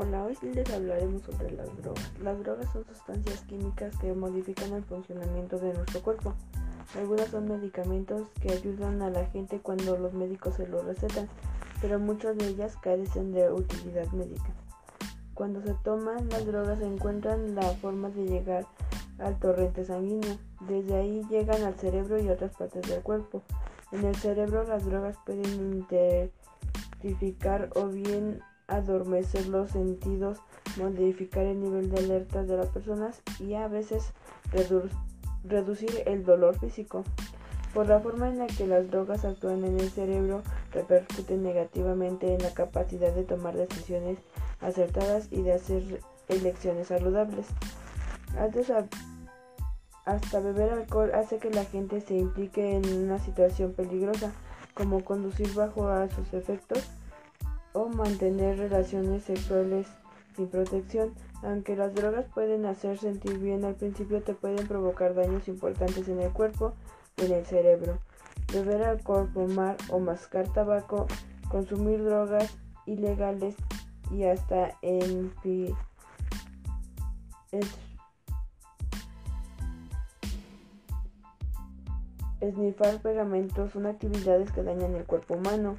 Hola, hoy les hablaremos sobre las drogas. Las drogas son sustancias químicas que modifican el funcionamiento de nuestro cuerpo. Algunas son medicamentos que ayudan a la gente cuando los médicos se los recetan, pero muchas de ellas carecen de utilidad médica. Cuando se toman las drogas encuentran la forma de llegar al torrente sanguíneo. Desde ahí llegan al cerebro y otras partes del cuerpo. En el cerebro las drogas pueden identificar o bien adormecer los sentidos, modificar el nivel de alerta de las personas y a veces reducir el dolor físico. Por la forma en la que las drogas actúan en el cerebro, repercuten negativamente en la capacidad de tomar decisiones acertadas y de hacer elecciones saludables. hasta beber alcohol hace que la gente se implique en una situación peligrosa, como conducir bajo a sus efectos o mantener relaciones sexuales sin protección. Aunque las drogas pueden hacer sentir bien al principio, te pueden provocar daños importantes en el cuerpo y en el cerebro. Beber alcohol, fumar o mascar tabaco, consumir drogas ilegales y hasta en esnifar pegamentos son actividades que dañan el cuerpo humano.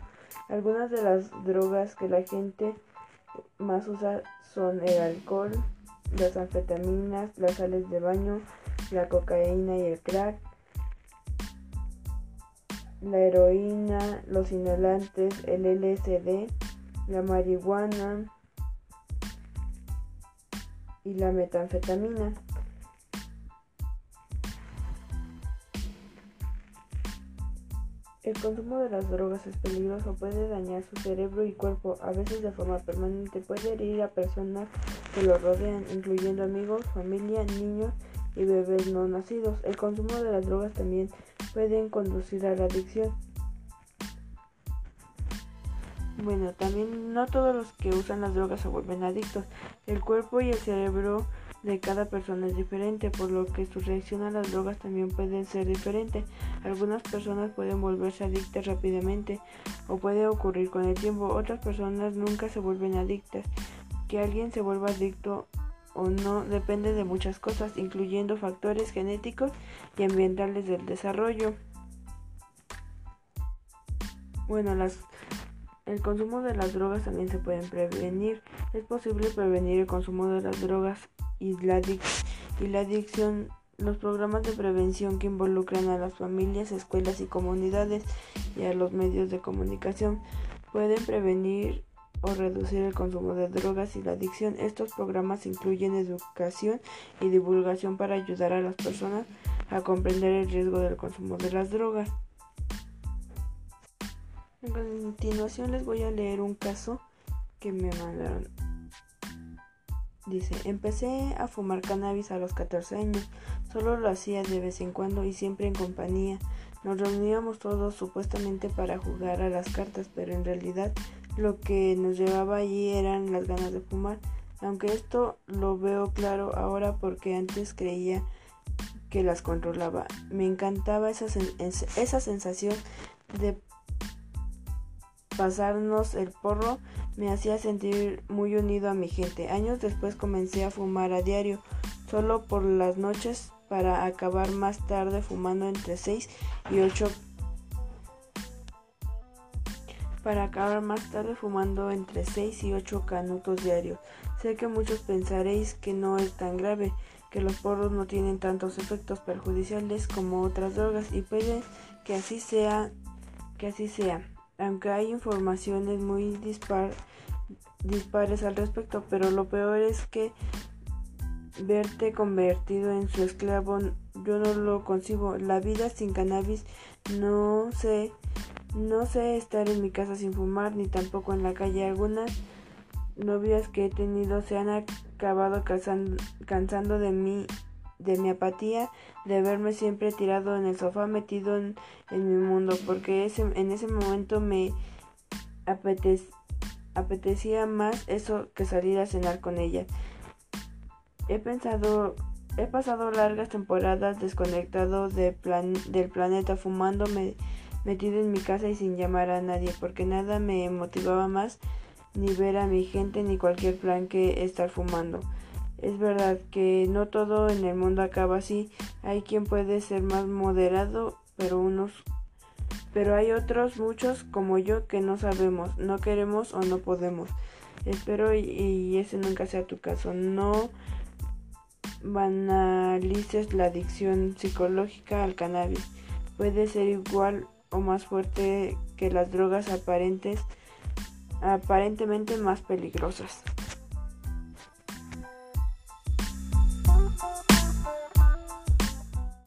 Algunas de las drogas que la gente más usa son el alcohol, las anfetaminas, las sales de baño, la cocaína y el crack, la heroína, los inhalantes, el LSD, la marihuana y la metanfetamina. El consumo de las drogas es peligroso, puede dañar su cerebro y cuerpo, a veces de forma permanente, puede herir a personas que lo rodean, incluyendo amigos, familia, niños y bebés no nacidos. El consumo de las drogas también puede conducir a la adicción. Bueno, también no todos los que usan las drogas se vuelven adictos. El cuerpo y el cerebro de cada persona es diferente, por lo que su reacción a las drogas también puede ser diferente. Algunas personas pueden volverse adictas rápidamente o puede ocurrir con el tiempo. Otras personas nunca se vuelven adictas. Que alguien se vuelva adicto o no depende de muchas cosas, incluyendo factores genéticos y ambientales del desarrollo. Bueno, las el consumo de las drogas también se pueden prevenir. Es posible prevenir el consumo de las drogas y la, adicción, los programas de prevención que involucran a las familias, escuelas y comunidades y a los medios de comunicación pueden prevenir o reducir el consumo de drogas y la adicción. Estos programas incluyen educación y divulgación para ayudar a las personas a comprender el riesgo del consumo de las drogas. A continuación les voy a leer un caso que me mandaron. Dice, empecé a fumar cannabis a los 14 años. Solo lo hacía de vez en cuando y siempre en compañía. Nos reuníamos todos supuestamente para jugar a las cartas, pero en realidad lo que nos llevaba allí eran las ganas de fumar. Aunque esto lo veo claro ahora porque antes creía que las controlaba. Me encantaba esa, esa sensación de pasarnos el porro me hacía sentir muy unido a mi gente. Años después comencé a fumar a diario, solo por las noches, para acabar más tarde fumando entre 6 y 8 para acabar más tarde fumando entre 6 y 8 canutos diarios. Sé que muchos pensaréis que no es tan grave, que los porros no tienen tantos efectos perjudiciales como otras drogas y puede que así sea, que así sea aunque hay informaciones muy dispares al respecto, pero lo peor es que verte convertido en su esclavo yo no lo concibo. La vida sin cannabis no sé, no sé estar en mi casa sin fumar ni tampoco en la calle. Algunas novias que he tenido se han acabado cansando de mí de mi apatía, de verme siempre tirado en el sofá metido en, mi mundo, porque ese, en ese momento me apetecía más eso que salir a cenar con ella. He pensado, he pasado largas temporadas desconectado de plan, del planeta, fumándome metido en mi casa y sin llamar a nadie, porque nada me motivaba más ni ver a mi gente, ni cualquier plan que estar fumando. Es verdad que no todo en el mundo acaba así. Hay quien puede ser más moderado, pero unos pero hay otros muchos como yo que no sabemos, no queremos o no podemos. Espero y, y ese nunca sea tu caso. No banalices la adicción psicológica al cannabis. Puede ser igual o más fuerte que las drogas aparentes, aparentemente más peligrosas.